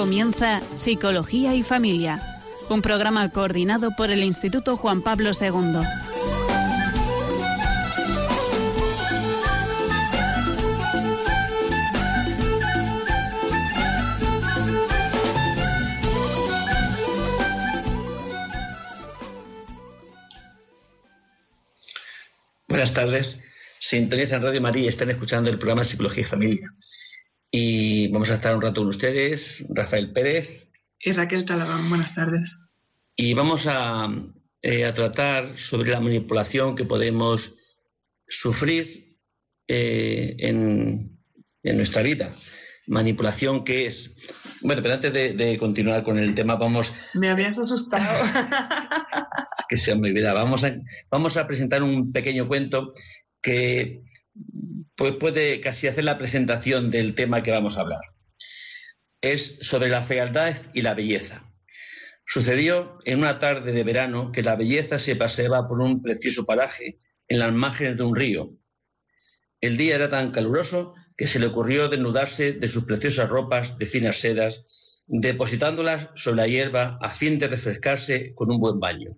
Comienza Psicología y Familia, un programa coordinado por el Instituto Juan Pablo II. Buenas tardes. Sintonizan Radio María y están escuchando el programa Psicología y Familia. Y vamos a estar un rato con ustedes, Rafael Pérez. Y Raquel Talabán, buenas tardes. Y vamos a, eh, tratar sobre la manipulación que podemos sufrir eh, en, nuestra vida. Manipulación que es... Bueno, pero antes de, continuar con el tema, vamos... Me habías asustado. que sea mi vida. Vamos a, vamos a presentar un pequeño cuento que pues puede casi hacer la presentación del tema que vamos a hablar. Es sobre la fealdad y la belleza. Sucedió en una tarde de verano que la belleza se paseaba por un precioso paraje en las márgenes de un río. El día era tan caluroso que se le ocurrió desnudarse de sus preciosas ropas de finas sedas, depositándolas sobre la hierba a fin de refrescarse con un buen baño.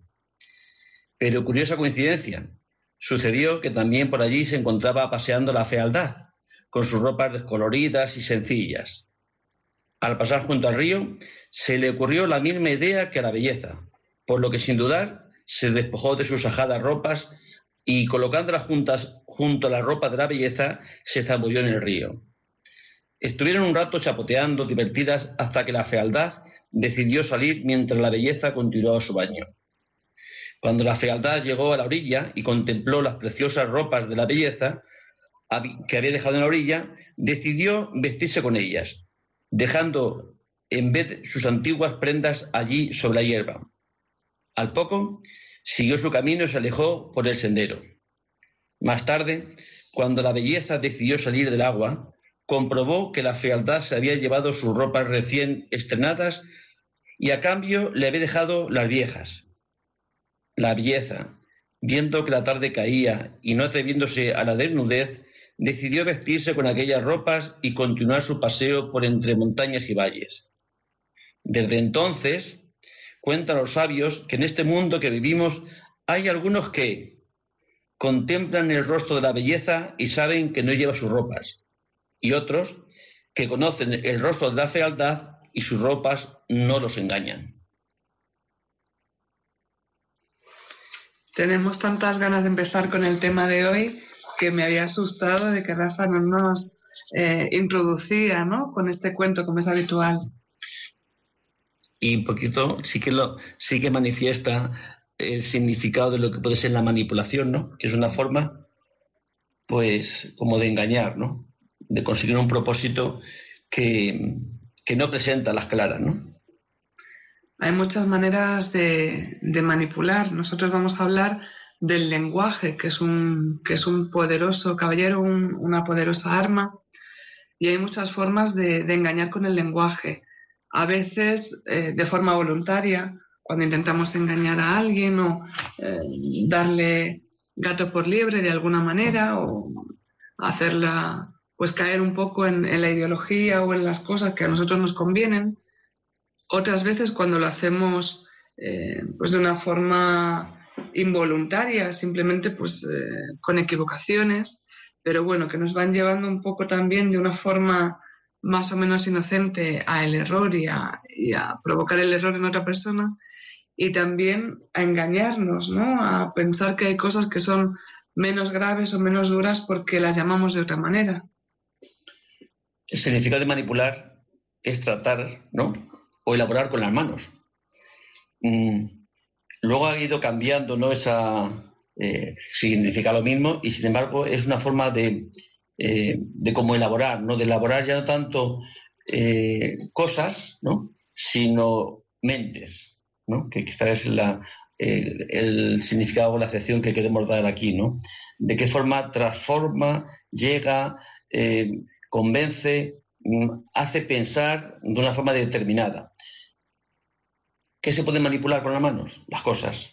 Pero curiosa coincidencia, Sucedió que también por allí se encontraba paseando la fealdad, con sus ropas descoloridas y sencillas. Al pasar junto al río, se le ocurrió la misma idea que a la belleza, por lo que sin dudar se despojó de sus ajadas ropas y colocándolas juntas junto a la ropa de la belleza, se zambulló en el río. Estuvieron un rato chapoteando, divertidas, hasta que la fealdad decidió salir mientras la belleza continuaba su baño. Cuando la fealdad llegó a la orilla y contempló las preciosas ropas de la belleza que había dejado en la orilla, decidió vestirse con ellas, dejando en vez sus antiguas prendas allí sobre la hierba. Al poco, siguió su camino y se alejó por el sendero. Más tarde, cuando la belleza decidió salir del agua, comprobó que la fealdad se había llevado sus ropas recién estrenadas y a cambio le había dejado las viejas, la belleza, viendo que la tarde caía y no atreviéndose a la desnudez, decidió vestirse con aquellas ropas y continuar su paseo por entre montañas y valles. Desde entonces, cuentan los sabios que en este mundo que vivimos hay algunos que contemplan el rostro de la belleza y saben que no lleva sus ropas, y otros que conocen el rostro de la fealdad y sus ropas no los engañan. Tenemos tantas ganas de empezar con el tema de hoy que me había asustado de que Rafa no nos eh, introducía ¿no? con este cuento como es habitual. Y un poquito sí que, lo, sí que manifiesta el significado de lo que puede ser la manipulación, ¿no? que es una forma pues como de engañar, ¿no? de conseguir un propósito que, que no presenta las claras. ¿no? Hay muchas maneras de, manipular. Nosotros vamos a hablar del lenguaje, que es un, poderoso caballero, una poderosa arma, y hay muchas formas de, engañar con el lenguaje. A veces eh, de forma voluntaria, cuando intentamos engañar a alguien o eh, darle gato por liebre de alguna manera o hacerla pues caer un poco en la ideología o en las cosas que a nosotros nos convienen. Otras veces cuando lo hacemos eh, pues de una forma involuntaria, simplemente pues eh, con equivocaciones, pero bueno, que nos van llevando un poco también de una forma más o menos inocente al error y a, provocar el error en otra persona y también a engañarnos, ¿no? A pensar que hay cosas que son menos graves o menos duras porque las llamamos de otra manera. El significado de manipular es tratar, ¿no? O elaborar con las manos. Mm, luego ha ido cambiando, ¿no? Esa eh, significa lo mismo y sin embargo es una forma de, eh, de cómo elaborar, ¿no? De elaborar ya no tanto eh, cosas, ¿no? Sino mentes, ¿no? Que quizás es la, el significado o la acepción que queremos dar aquí, ¿no? De qué forma transforma, llega, convence, mm, hace pensar de una forma determinada. ¿Qué se puede manipular con las manos? Las cosas,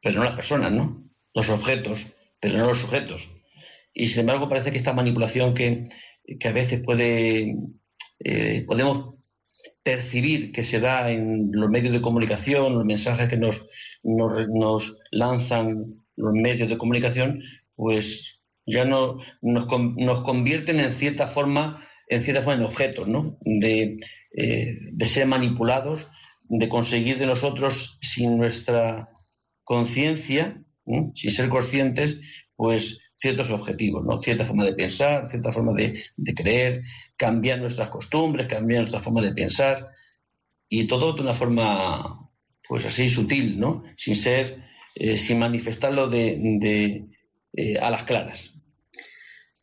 pero no las personas, ¿no? Los objetos, pero no los sujetos. Y sin embargo parece que esta manipulación que, a veces puede, eh, podemos percibir que se da en los medios de comunicación, los mensajes que nos, nos, lanzan los medios de comunicación, pues ya no nos, nos convierten en cierta forma en cierta forma en objetos, ¿no? De, eh, de ser manipulados, de conseguir de nosotros sin nuestra conciencia, sin ser conscientes, pues ciertos objetivos, ¿no? Cierta forma de pensar, cierta forma de, creer, cambiar nuestras costumbres, cambiar nuestra forma de pensar y todo de una forma, pues así sutil, ¿no? Sin ser, eh, sin manifestarlo de, eh, a las claras.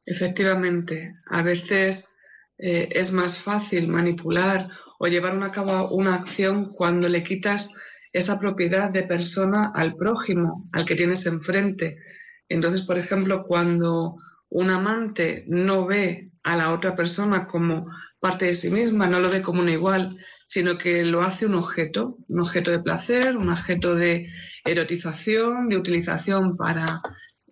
Efectivamente, a veces eh, es más fácil manipular o llevar a cabo una acción cuando le quitas esa propiedad de persona al prójimo, al que tienes enfrente entonces, por ejemplo, cuando un amante no ve a la otra persona como parte de sí misma, no lo ve como un igual, sino que lo hace un objeto, un objeto de placer, un objeto de erotización, de utilización para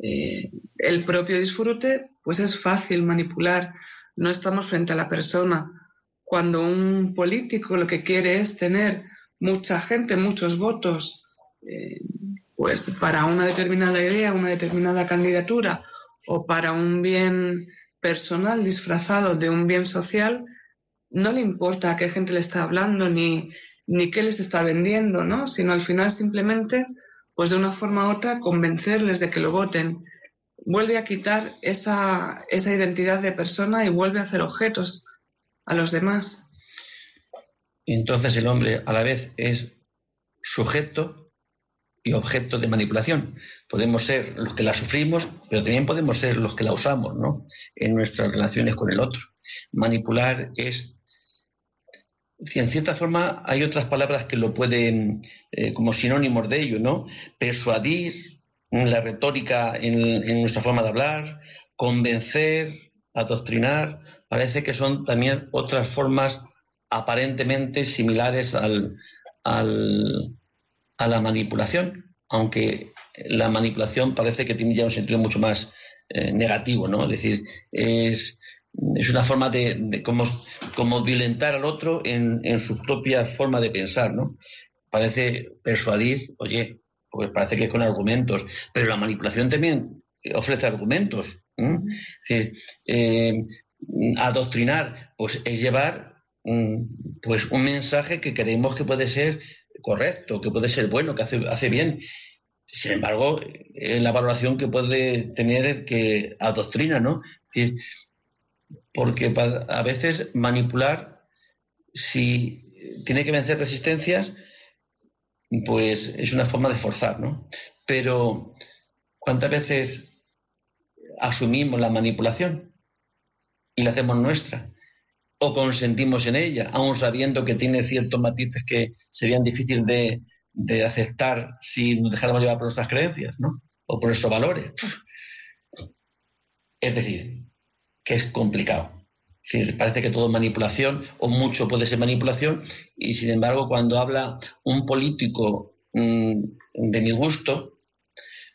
eh, el propio disfrute, pues es fácil manipular. No estamos frente a la persona. Cuando un político lo que quiere es tener mucha gente, muchos votos, eh, pues para una determinada idea, una determinada candidatura o para un bien personal disfrazado de un bien social, no le importa a qué gente le está hablando ni, ni qué les está vendiendo, ¿no? Sino al final simplemente, pues de una forma u otra, convencerles de que lo voten. Vuelve a quitar esa, esa identidad de persona y vuelve a hacer objetos a los demás. Entonces el hombre a la vez es sujeto y objeto de manipulación. Podemos ser los que la sufrimos, pero también podemos ser los que la usamos, ¿no? En nuestras relaciones con el otro. Manipular es. En cierta forma, hay otras palabras que lo pueden, eh, como sinónimos de ello, ¿no? Persuadir, la retórica en, en, nuestra forma de hablar, convencer, adoctrinar, parece que son también otras formas aparentemente similares al, al, a la manipulación, aunque la manipulación parece que tiene ya un sentido mucho más eh, negativo, ¿no? Es decir, es, es una forma de, como, como, violentar al otro en, en, su propia forma de pensar, ¿no? Parece persuadir, oye, pues parece que con argumentos, pero la manipulación también ofrece argumentos. Eh, adoctrinar, pues es llevar pues un mensaje que creemos que puede ser correcto, que puede ser bueno, que hace, hace bien. Sin embargo, es la valoración que puede tener el que adoctrina, ¿no? porque a veces manipular, si tiene que vencer resistencias, pues es una forma de forzar, ¿no? Pero, ¿cuántas veces asumimos la manipulación y la hacemos nuestra? o consentimos en ella, aun sabiendo que tiene ciertos matices que serían difíciles de, aceptar si nos dejáramos llevar por nuestras creencias, ¿no? O por esos valores. Es decir, que es complicado. parece que todo es manipulación, o mucho puede ser manipulación, y sin embargo, cuando habla un político mm, de mi gusto,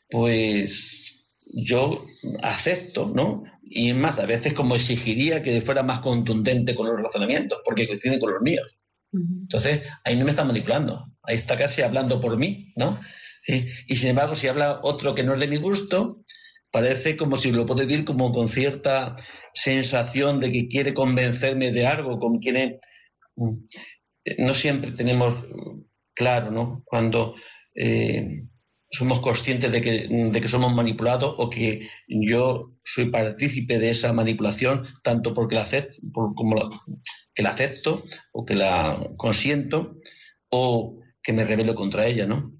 pues yo acepto, ¿no? Y más, a veces como exigiría que fuera más contundente con los razonamientos, porque coinciden con los míos. Entonces, ahí no me está manipulando, ahí está casi hablando por mí, ¿no? Y sin embargo, si habla otro que no es de mi gusto, parece como si lo puedo decir como con cierta sensación de que quiere convencerme de algo, como quiere... Mm, no siempre tenemos claro, ¿no? Cuando eh, somos conscientes de que, de que somos manipulados o que yo soy partícipe de esa manipulación, tanto porque la acepto, como que la acepto o que la consiento o que me rebelo contra ella, ¿no?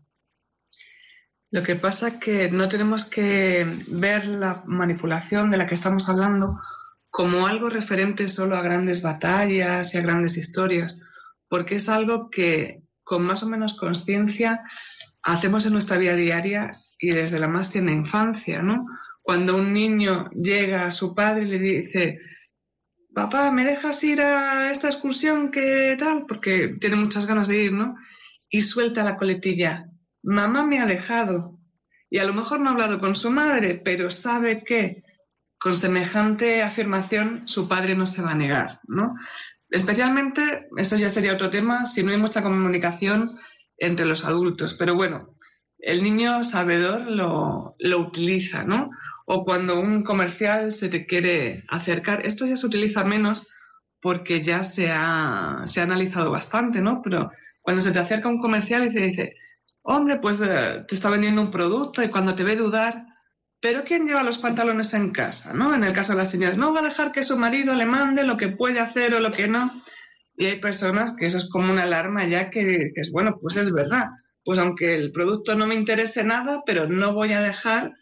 Lo que pasa es que no tenemos que ver la manipulación de la que estamos hablando como algo referente solo a grandes batallas y a grandes historias, porque es algo que con más o menos conciencia hacemos en nuestra vida diaria y desde la más tierna infancia, ¿no? Cuando un niño llega a su padre y le dice, papá, ¿me dejas ir a esta excursión? ¿Qué tal? Porque tiene muchas ganas de ir, ¿no? Y suelta la coletilla, mamá me ha dejado. Y a lo mejor no ha hablado con su madre, pero sabe que con semejante afirmación su padre no se va a negar, ¿no? Especialmente, eso ya sería otro tema, si no hay mucha comunicación entre los adultos. Pero bueno, el niño sabedor lo, lo utiliza, ¿no? O cuando un comercial se te quiere acercar, esto ya se utiliza menos porque ya se ha, se ha analizado bastante, ¿no? Pero cuando se te acerca un comercial y te dice, hombre, pues eh, te está vendiendo un producto y cuando te ve dudar, pero ¿quién lleva los pantalones en casa? ¿no? En el caso de las señoras, no va a dejar que su marido le mande lo que puede hacer o lo que no. Y hay personas que eso es como una alarma ya que es bueno, pues es verdad. Pues aunque el producto no me interese nada, pero no voy a dejar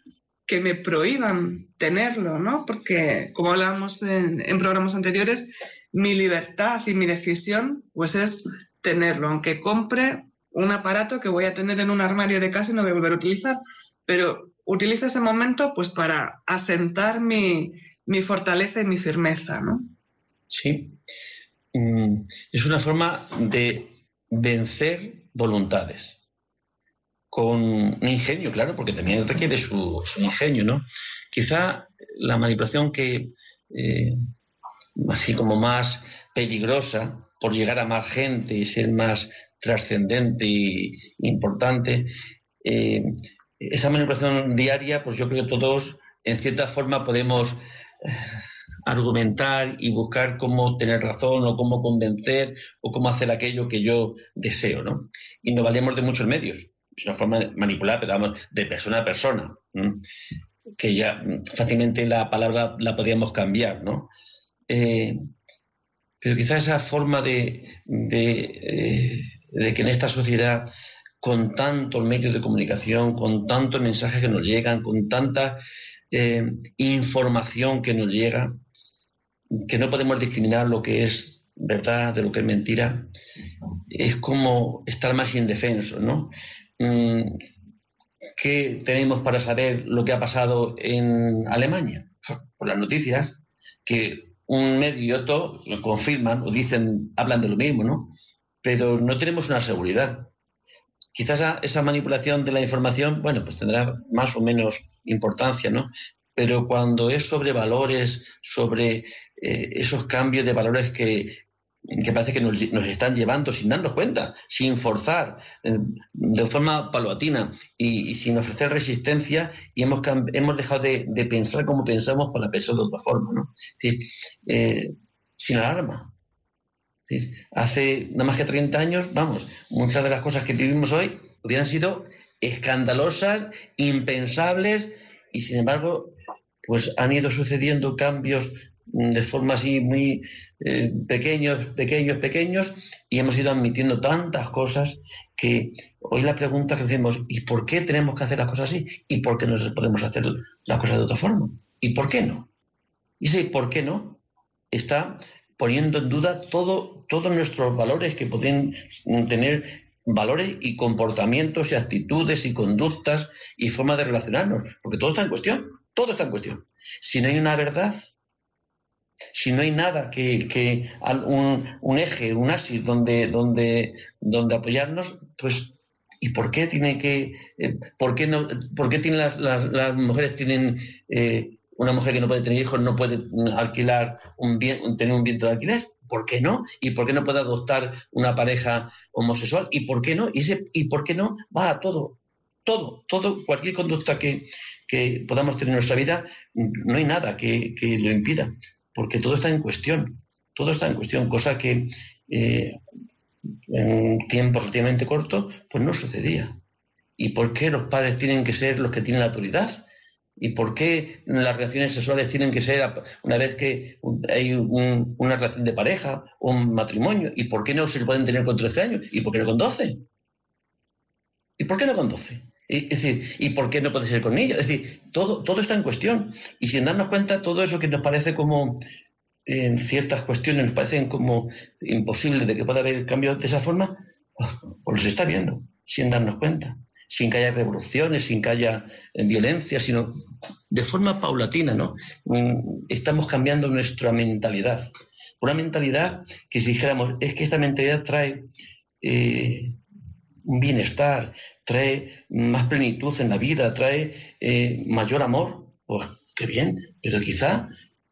que me prohíban tenerlo, ¿no? Porque, como hablábamos en, en programas anteriores, mi libertad y mi decisión, pues es tenerlo, aunque compre un aparato que voy a tener en un armario de casa y no voy a volver a utilizar, pero utilizo ese momento pues para asentar mi, fortaleza y mi firmeza, ¿no? Sí. Mm, es una forma de vencer voluntades. Con un ingenio, claro, porque también requiere su, ingenio, ¿no? Quizá la manipulación que, eh, así como más peligrosa, por llegar a más gente y ser más trascendente e importante, eh, esa manipulación diaria, pues yo creo que todos, en cierta forma, podemos eh, argumentar y buscar cómo tener razón o cómo convencer o cómo hacer aquello que yo deseo, ¿no? Y nos valemos de muchos medios. Es una forma de manipular, pero vamos, de persona a persona, que ya fácilmente la palabra la podríamos cambiar, ¿no? Eh, pero quizá esa forma de, de, de que en esta sociedad con tantos medios de comunicación, con tantos mensajes que nos llegan, con tanta eh, información que nos llega, que no podemos discriminar lo que es verdad de lo que es mentira, es como estar más indefenso, ¿no? Mm, ¿Qué tenemos para saber lo que ha pasado en Alemania? Por las noticias, que un medio y otro lo confirman o dicen, hablan de lo mismo, ¿no? Pero no tenemos una seguridad. Quizás esa manipulación de la información, bueno, pues tendrá más o menos importancia, ¿no? Pero cuando es sobre valores, sobre eh, esos cambios de valores que, parece que nos, están llevando sin darnos cuenta, sin forzar, eh, de forma paulatina y, sin ofrecer resistencia, y hemos, dejado de, pensar como pensamos para pensar de otra forma, ¿no? Eh, sin alarma, Hace nada más que 30 años, vamos, muchas de las cosas que vivimos hoy hubieran sido escandalosas, impensables, y sin embargo, pues han ido sucediendo cambios de forma así muy eh, pequeños, pequeños, pequeños, y hemos ido admitiendo tantas cosas que hoy la pregunta que hacemos, ¿y por qué tenemos que hacer las cosas así? ¿Y por qué no podemos hacer las cosas de otra forma? ¿Y por qué no? Y ese por qué no está poniendo en duda todo, todos nuestros valores que pueden tener valores y comportamientos y actitudes y conductas y formas de relacionarnos, porque todo está en cuestión, todo está en cuestión. Si no hay una verdad, si no hay nada que, que un, eje, un asis donde, donde, donde apoyarnos, pues ¿y por qué tiene que, eh, por qué no, por qué tienen las, las, mujeres tienen eh, una mujer que no puede tener hijos no puede alquilar un bien, tener un viento de alquiler. ¿Por qué no? ¿Y por qué no puede adoptar una pareja homosexual? ¿Y por qué no? ¿Y, ¿y por qué no? Va a todo. Todo, todo, cualquier conducta que, podamos tener en nuestra vida, no hay nada que, lo impida, porque todo está en cuestión. Todo está en cuestión, cosa que eh, en tiempo relativamente corto, pues no sucedía. ¿Y por qué los padres tienen que ser los que tienen la autoridad? ¿Y por qué las relaciones sexuales tienen que ser una vez que hay una relación de pareja o un matrimonio? ¿Y por qué no se pueden tener con 13 años? ¿Y por qué no con 12? ¿Y por qué no con 12? Es decir, ¿y por qué no puede ser con ellos? Es decir, todo, todo está en cuestión. Y sin darnos cuenta, todo eso que nos parece como, en ciertas cuestiones, nos parecen como imposible de que pueda haber cambios de esa forma, pues se está viendo, sin darnos cuenta sin que haya revoluciones, sin que haya eh, violencia, sino de forma paulatina, ¿no? Mm, estamos cambiando nuestra mentalidad. Una mentalidad que si dijéramos, es que esta mentalidad trae eh, bienestar, trae más plenitud en la vida, trae eh, mayor amor, pues qué bien, pero quizá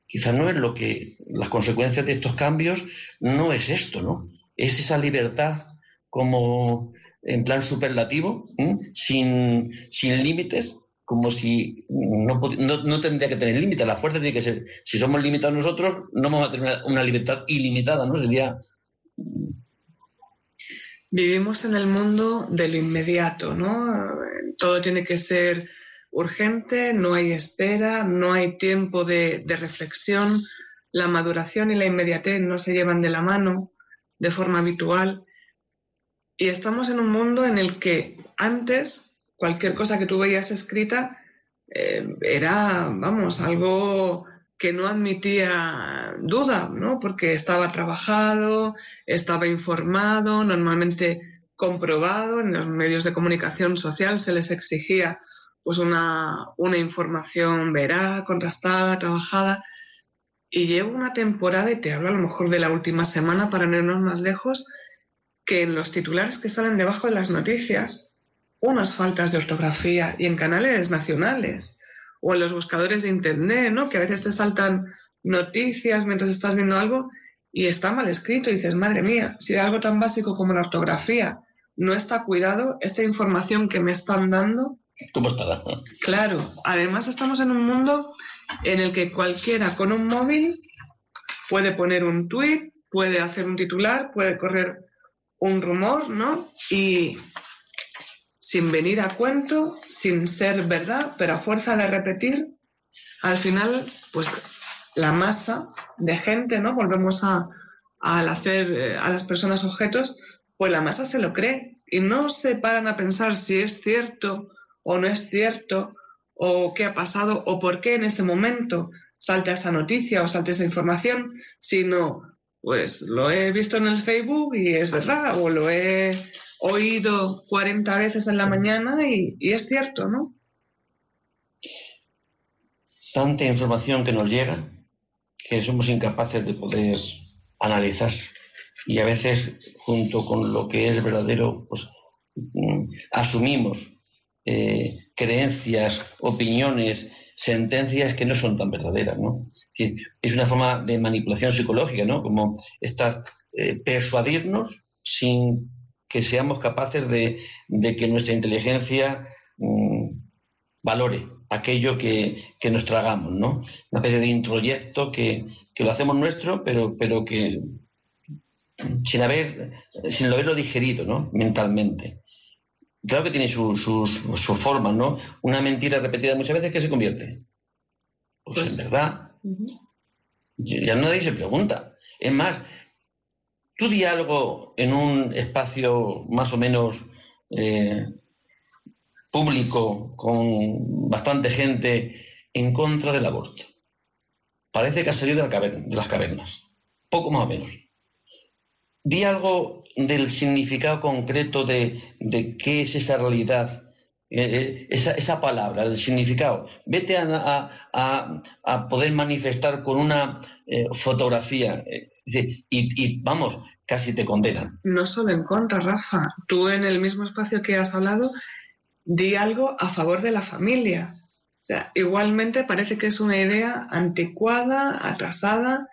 quizás no es lo que las consecuencias de estos cambios no es esto, ¿no? Es esa libertad como en plan superlativo, sin, sin límites, como si no, no, tendría que tener límites, la fuerza tiene que ser, si somos limitados nosotros, no vamos a tener una libertad ilimitada, ¿no? Sería... Vivimos en el mundo de lo inmediato, ¿no? Todo tiene que ser urgente, no hay espera, no hay tiempo de, reflexión, la maduración y la inmediatez no se llevan de la mano de forma habitual. Y estamos en un mundo en el que antes cualquier cosa que tú veías escrita eh, era, vamos, algo que no admitía duda, ¿no? Porque estaba trabajado, estaba informado, normalmente comprobado, en los medios de comunicación social se les exigía pues una, información veraz, contrastada, trabajada. Y llevo una temporada, y te hablo a lo mejor de la última semana para no irnos más lejos, que en los titulares que salen debajo de las noticias, unas faltas de ortografía y en canales nacionales o en los buscadores de internet, ¿no? Que a veces te saltan noticias mientras estás viendo algo y está mal escrito y dices, madre mía, si algo tan básico como la ortografía no está cuidado, esta información que me están dando ¿Cómo estará? Claro, además estamos en un mundo en el que cualquiera con un móvil puede poner un tweet, puede hacer un titular, puede correr un rumor, ¿no? Y sin venir a cuento, sin ser verdad, pero a fuerza de repetir, al final, pues la masa de gente, ¿no? Volvemos a, al hacer eh, a las personas objetos, pues la masa se lo cree y no se paran a pensar si es cierto o no es cierto, o qué ha pasado, o por qué en ese momento salta esa noticia o salta esa información, sino, pues lo he visto en el Facebook y es verdad, o lo he oído 40 veces en la mañana y, es cierto, ¿no? Tanta información que nos llega que somos incapaces de poder analizar y a veces junto con lo que es verdadero, pues mm, asumimos eh, creencias, opiniones, sentencias que no son tan verdaderas, ¿no? Es una forma de manipulación psicológica, ¿no? Como esta, eh, persuadirnos sin que seamos capaces de, que nuestra inteligencia mm, valore aquello que, nos tragamos, ¿no? Una especie de introyecto que, lo hacemos nuestro, pero, pero que sin haber, sin haberlo digerido, ¿no? Mentalmente. Claro que tiene sus su, formas, ¿no? Una mentira repetida muchas veces que se convierte. Pues, pues en verdad, ya nadie se pregunta. Es más, tú di algo en un espacio más o menos eh, público, con bastante gente, en contra del aborto. Parece que ha salido de, de las cavernas. Poco más o menos. Di algo del significado concreto de, qué es esa realidad, eh, eh, esa, palabra, el significado. Vete a, poder manifestar con una eh, fotografía y, vamos, casi te condenan. No solo en contra, Rafa. Tú en el mismo espacio que has hablado, di algo a favor de la familia. O sea, igualmente parece que es una idea anticuada, atrasada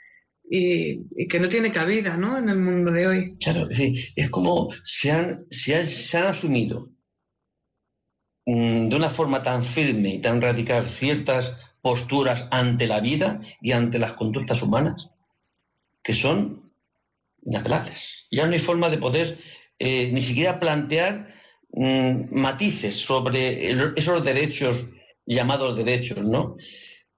y, que no tiene cabida ¿no? en el mundo de hoy. Claro, es, como se han, se han, asumido mm, de una forma tan firme y tan radical ciertas posturas ante la vida y ante las conductas humanas que son inapelables. Ya no hay forma de poder eh, ni siquiera plantear mm, matices sobre esos derechos llamados derechos, ¿no?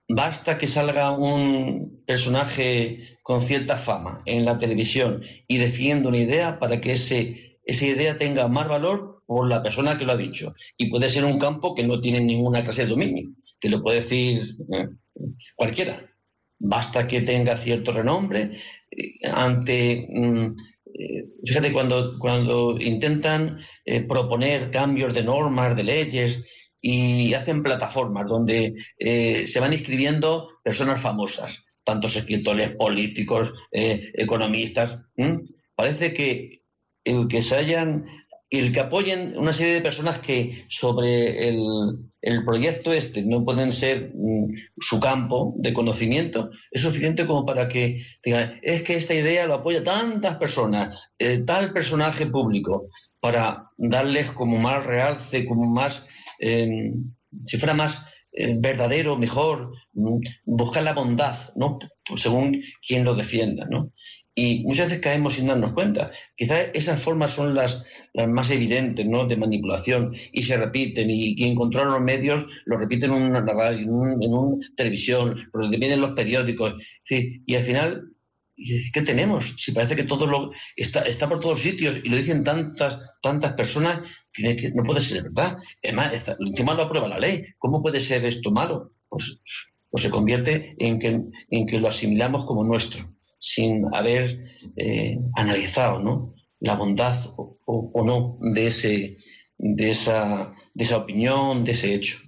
Basta que salga un personaje con cierta fama en la televisión y defiende una idea para que ese, esa idea tenga más valor por la persona que lo ha dicho. Y puede ser un campo que no tiene ninguna clase de dominio, que lo puede decir eh, cualquiera. Basta que tenga cierto renombre eh, ante... Mm, eh, fíjate, cuando, cuando intentan proponer cambios de normas, de leyes, y hacen plataformas donde se van inscribiendo personas famosas tantos escritores políticos, economistas. Parece que el que se hayan el que apoyen una serie de personas que sobre el, proyecto este no pueden ser mm, su campo de conocimiento, es suficiente como para que digan, es que esta idea lo apoya tantas personas, eh, tal personaje público, para darles como más realce, como más, em, si fuera más eh, verdadero, mejor, mm, buscar la bondad, ¿no? Según quien lo defienda, ¿no? Y muchas veces caemos sin darnos cuenta. Quizás esas formas son las, las más evidentes ¿no? de manipulación y se repiten. Y quien controla los medios lo repiten en una radio, en, una televisión, lo repiten en los periódicos. y al final, ¿qué tenemos? Si parece que todo lo está, está por todos sitios y lo dicen tantas, tantas personas, tiene que, no puede ser verdad. Además, encima lo aprueba la ley. ¿Cómo puede ser esto malo? Pues, pues se convierte en que, en que lo asimilamos como nuestro sin haber eh, analizado ¿no? la bondad o, no de, ese, de, esa, de esa opinión, de ese hecho.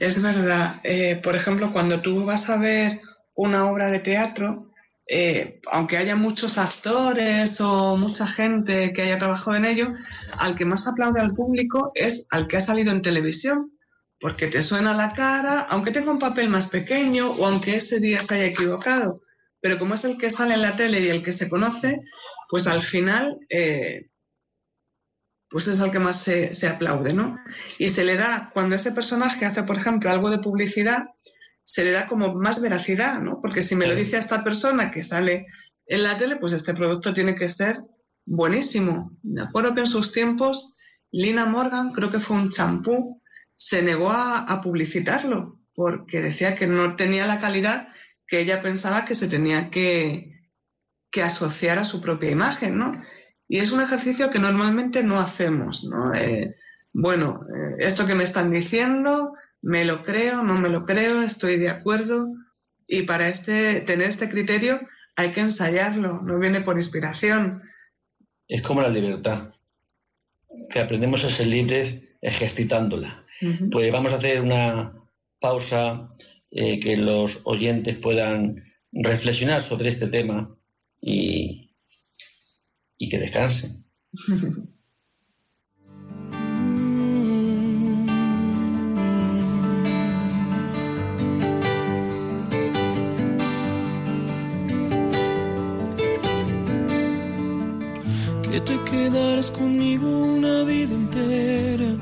Es verdad. Eh, por ejemplo, cuando tú vas a ver una obra de teatro, eh, aunque haya muchos actores o mucha gente que haya trabajado en ello, al que más aplaude al público es al que ha salido en televisión, porque te suena la cara, aunque tenga un papel más pequeño o aunque ese día se haya equivocado pero como es el que sale en la tele y el que se conoce, pues al final, eh, pues es el que más se, aplaude, ¿no? Y se le da, cuando ese personaje hace, por ejemplo, algo de publicidad, se le da como más veracidad, ¿no? Porque si me lo dice a esta persona que sale en la tele, pues este producto tiene que ser buenísimo. Me acuerdo que en sus tiempos, Lina Morgan, creo que fue un champú, se negó a publicitarlo porque decía que no tenía la calidad que ella pensaba que se tenía que, asociar a su propia imagen, ¿no? Y es un ejercicio que normalmente no hacemos, ¿no? Eh, bueno, eh, esto que me están diciendo, me lo creo, no me lo creo, estoy de acuerdo. Y para este, tener este criterio hay que ensayarlo, no viene por inspiración. Es como la libertad, que aprendemos a ser libres ejercitándola. Pues vamos a hacer una pausa eh, que los oyentes puedan reflexionar sobre este tema y, y que descansen. que te quedarás conmigo una vida entera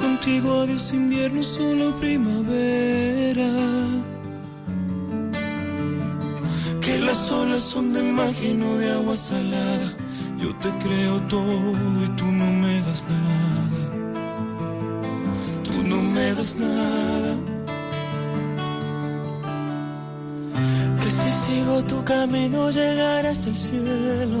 contigo adiós invierno, solo primavera. Que las olas son de magia y no de agua salada. Yo te creo todo y tú no me das nada. Tú no me das nada. Que si sigo tu camino llegarás al cielo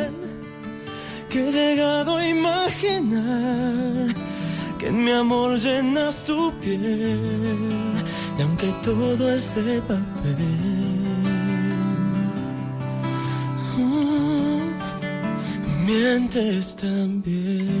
que he llegado a imaginar que en mi amor llenas tu piel y aunque todo es de papel mm, mientes también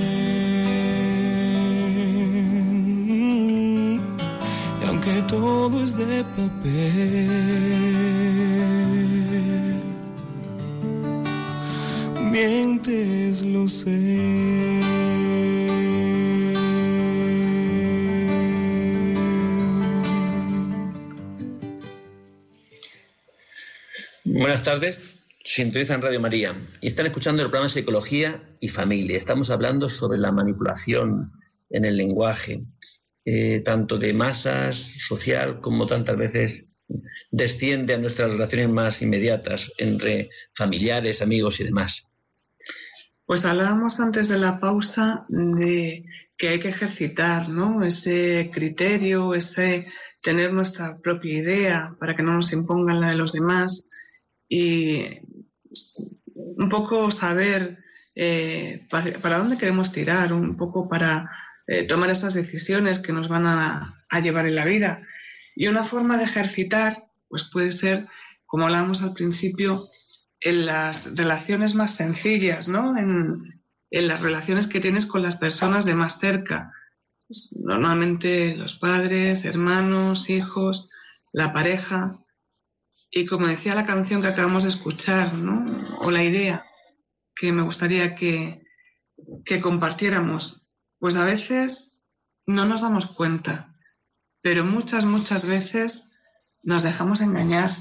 todo es de papel, mientes lo sé. Buenas tardes, sintonizan Radio María y están escuchando el programa Psicología y Familia. Estamos hablando sobre la manipulación en el lenguaje, eh, tanto de masas, social, como tantas veces desciende a nuestras relaciones más inmediatas entre familiares, amigos y demás. Pues hablábamos antes de la pausa de que hay que ejercitar ¿no? ese criterio, ese tener nuestra propia idea para que no nos impongan la de los demás y un poco saber eh, para, dónde queremos tirar, un poco para eh, tomar esas decisiones que nos van a, llevar en la vida. Y una forma de ejercitar, pues puede ser, como hablábamos al principio, en las relaciones más sencillas, ¿no? En, las relaciones que tienes con las personas de más cerca. Pues, normalmente los padres, hermanos, hijos, la pareja. Y como decía la canción que acabamos de escuchar, ¿no? o la idea que me gustaría que, que compartiéramos, pues a veces no nos damos cuenta, pero muchas, muchas veces nos dejamos engañar,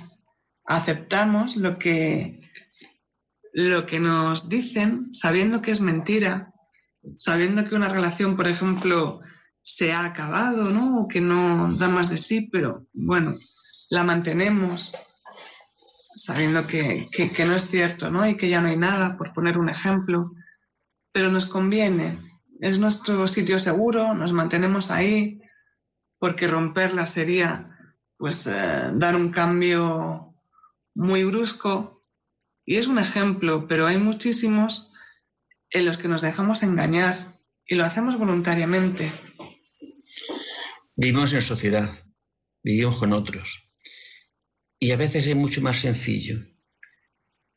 aceptamos lo que, lo que nos dicen sabiendo que es mentira, sabiendo que una relación, por ejemplo, se ha acabado, ¿no? O que no da más de sí, pero bueno, la mantenemos sabiendo que, no es cierto, ¿no? Y que ya no hay nada, por poner un ejemplo. Pero nos conviene, es nuestro sitio seguro, nos mantenemos ahí, porque romperla sería, pues, eh, dar un cambio muy brusco. Y es un ejemplo, pero hay muchísimos en los que nos dejamos engañar y lo hacemos voluntariamente. Vivimos en sociedad, vivimos con otros y a veces es mucho más sencillo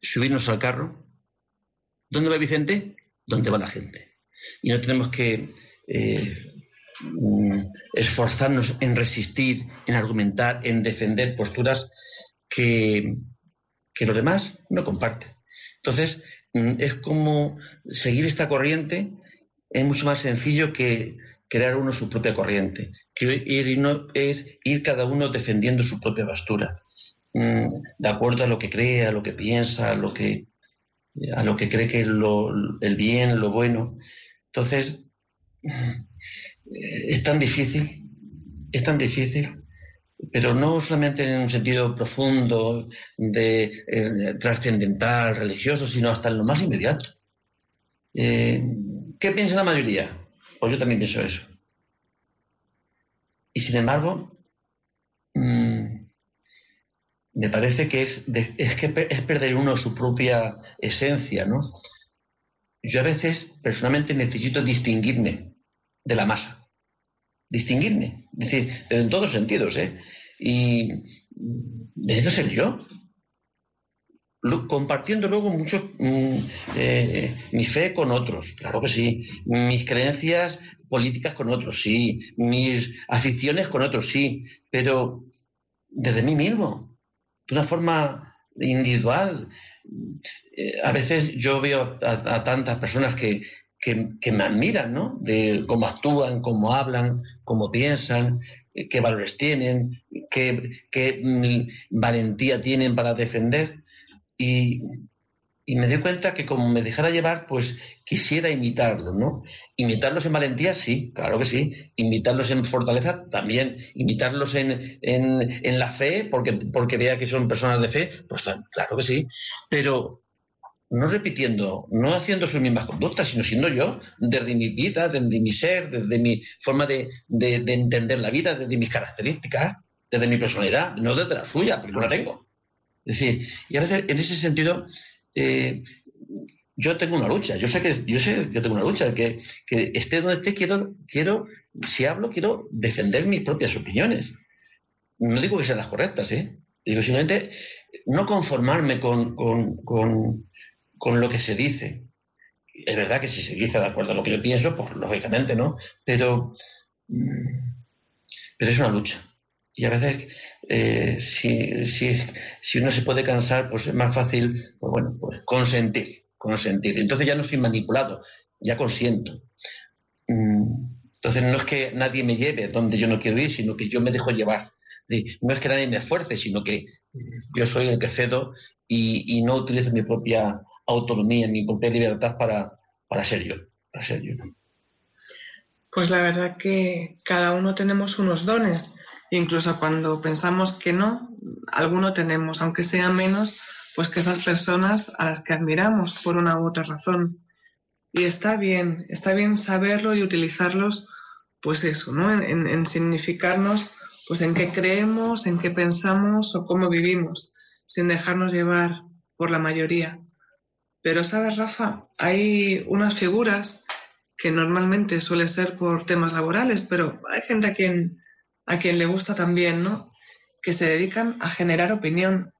subirnos al carro. ¿Dónde va Vicente? ¿Dónde va la gente? Y no tenemos que eh, mm, esforzarnos en resistir, en argumentar, en defender posturas que, que los demás no comparten. Entonces, mm, es como seguir esta corriente es mucho más sencillo que crear uno su propia corriente, que ir, es ir cada uno defendiendo su propia postura. Mm, de acuerdo a lo que cree, a lo que piensa, a lo que, a lo que cree que es el bien, lo bueno. Entonces, es tan difícil, es tan difícil, pero no solamente en un sentido profundo, de eh, trascendental, religioso, sino hasta en lo más inmediato. Eh, ¿Qué piensa la mayoría? Pues yo también pienso eso. Y sin embargo, mm, me parece que es, es, que es perder uno su propia esencia, ¿no? Yo a veces personalmente necesito distinguirme de la masa. Distinguirme. Es decir, pero en todos sentidos, ¿eh? Y necesito ser yo. compartiendo luego mucho mm, eh, mi fe con otros, claro que sí. Mis creencias políticas con otros, sí. Mis aficiones con otros, sí. Pero desde mí mismo de una forma individual. Eh, a veces yo veo a, tantas personas que, me admiran, ¿no? De cómo actúan, cómo hablan, cómo piensan, eh, qué valores tienen, qué, mm, valentía tienen para defender. Y, y me di cuenta que como me dejara llevar, pues quisiera imitarlo, ¿no? Imitarlos en valentía, sí, claro que sí. Imitarlos en fortaleza, también. Imitarlos en, en, la fe, porque, porque vea que son personas de fe, pues claro que sí. Pero no repitiendo, no haciendo sus mismas conductas, sino siendo yo, desde mi vida, desde mi ser, desde mi forma de, de, de entender la vida, desde mis características, desde mi personalidad, no desde la suya, porque no la tengo. Es decir, y a veces en ese sentido eh, yo tengo una lucha, yo sé que yo sé yo tengo una lucha, que, que esté donde esté, quiero, quiero, si hablo, quiero defender mis propias opiniones. No digo que sean las correctas, ¿eh? Digo simplemente no conformarme con, con, lo que se dice. Es verdad que si se dice de acuerdo a lo que yo pienso, pues lógicamente, ¿no? Pero, mm, pero es una lucha. Y a veces, eh, si, si, si, uno se puede cansar, pues es más fácil, pues bueno, pues consentir, consentir. Entonces ya no soy manipulado, ya consiento. Mm, entonces no es que nadie me lleve donde yo no quiero ir, sino que yo me dejo llevar. No es que nadie me esfuerce, sino que yo soy el que cedo y, y no utilizo mi propia autonomía, mi propia libertad para, para ser yo, para ser yo. Pues la verdad que cada uno tenemos unos dones Incluso cuando pensamos que no, alguno tenemos, aunque sea menos, pues que esas personas a las que admiramos por una u otra razón. Y está bien, está bien saberlo y utilizarlos, pues eso, ¿no? En, significarnos, pues en qué creemos, en qué pensamos o cómo vivimos, sin dejarnos llevar por la mayoría. Pero, ¿sabes, Rafa? Hay unas figuras que normalmente suele ser por temas laborales, pero hay gente a quien a quien le gusta también, ¿no? Que se dedican a generar opinión,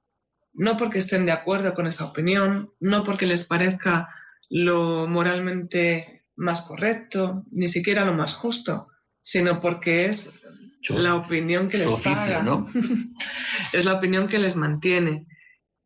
no porque estén de acuerdo con esa opinión, no porque les parezca lo moralmente más correcto, ni siquiera lo más justo, sino porque es la opinión que les paga, ¿no? es la opinión que les mantiene.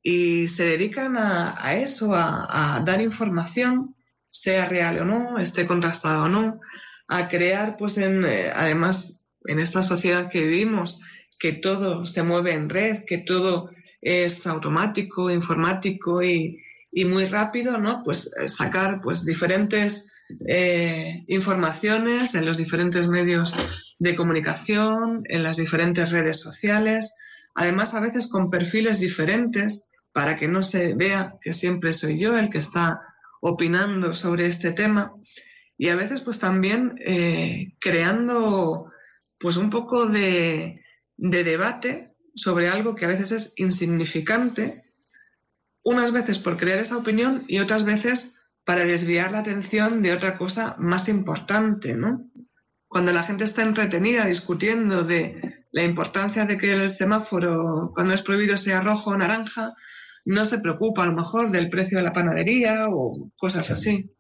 Y se dedican a, eso, a, dar información, sea real o no, esté contrastada o no, a crear, pues, en, eh, además, en esta sociedad que vivimos, que todo se mueve en red, que todo es automático, informático y, muy rápido, ¿no? Pues eh, sacar pues diferentes eh, informaciones en los diferentes medios de comunicación, en las diferentes redes sociales, además a veces con perfiles diferentes para que no se vea que siempre soy yo el que está opinando sobre este tema y a veces pues también eh, creando pues un poco de, debate sobre algo que a veces es insignificante, unas veces por crear esa opinión y otras veces para desviar la atención de otra cosa más importante, ¿no? Cuando la gente está entretenida discutiendo de la importancia de que el semáforo, cuando es prohibido, sea rojo o naranja, no se preocupa a lo mejor del precio de la panadería o cosas así.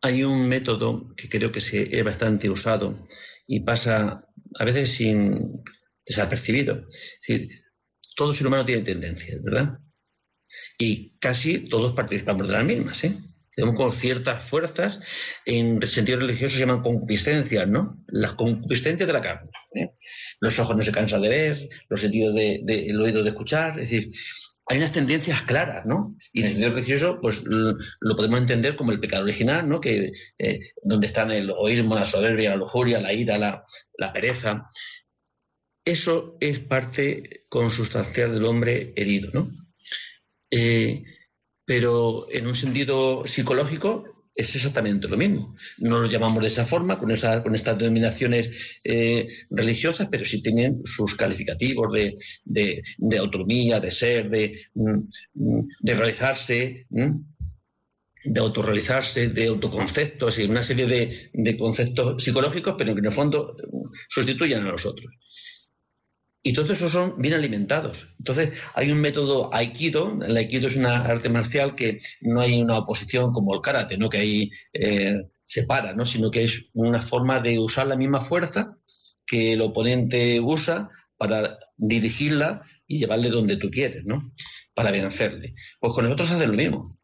Hay un método que creo que es bastante usado y pasa a veces sin desapercibido. Todo ser humano tiene tendencias, ¿verdad? Y casi todos participamos de las mismas, ¿eh? Tenemos ciertas fuerzas, en sentido religioso se llaman concupiscencias, ¿no? Las concupiscencias de la carne. ¿eh? Los ojos no se cansan de ver, los sentidos del de, oído de escuchar, es decir, hay unas tendencias claras, ¿no? Y en el sentido religioso, pues lo podemos entender como el pecado original, ¿no? Que, eh, donde están el egoísmo, la soberbia, la lujuria, la ira, la, pereza. Eso es parte consustancial del hombre herido, ¿no? Eh, pero en un sentido psicológico, es exactamente lo mismo. No lo llamamos de esa forma, con, esa, con estas denominaciones eh, religiosas, pero sí tienen sus calificativos de, de, autonomía, de ser, de, mm, de realizarse, de autorrealizarse, de autoconceptos y una serie de, de conceptos psicológicos, pero que en el fondo sustituyen a los otros. Y todos esos son bien alimentados. Entonces, hay un método aikido. El aikido es una arte marcial que no hay una oposición como el karate, ¿no? que ahí eh, separa, ¿no? sino que es una forma de usar la misma fuerza que el oponente usa para dirigirla y llevarle donde tú quieres, ¿no? para vencerle. Pues con nosotros hacen lo mismo.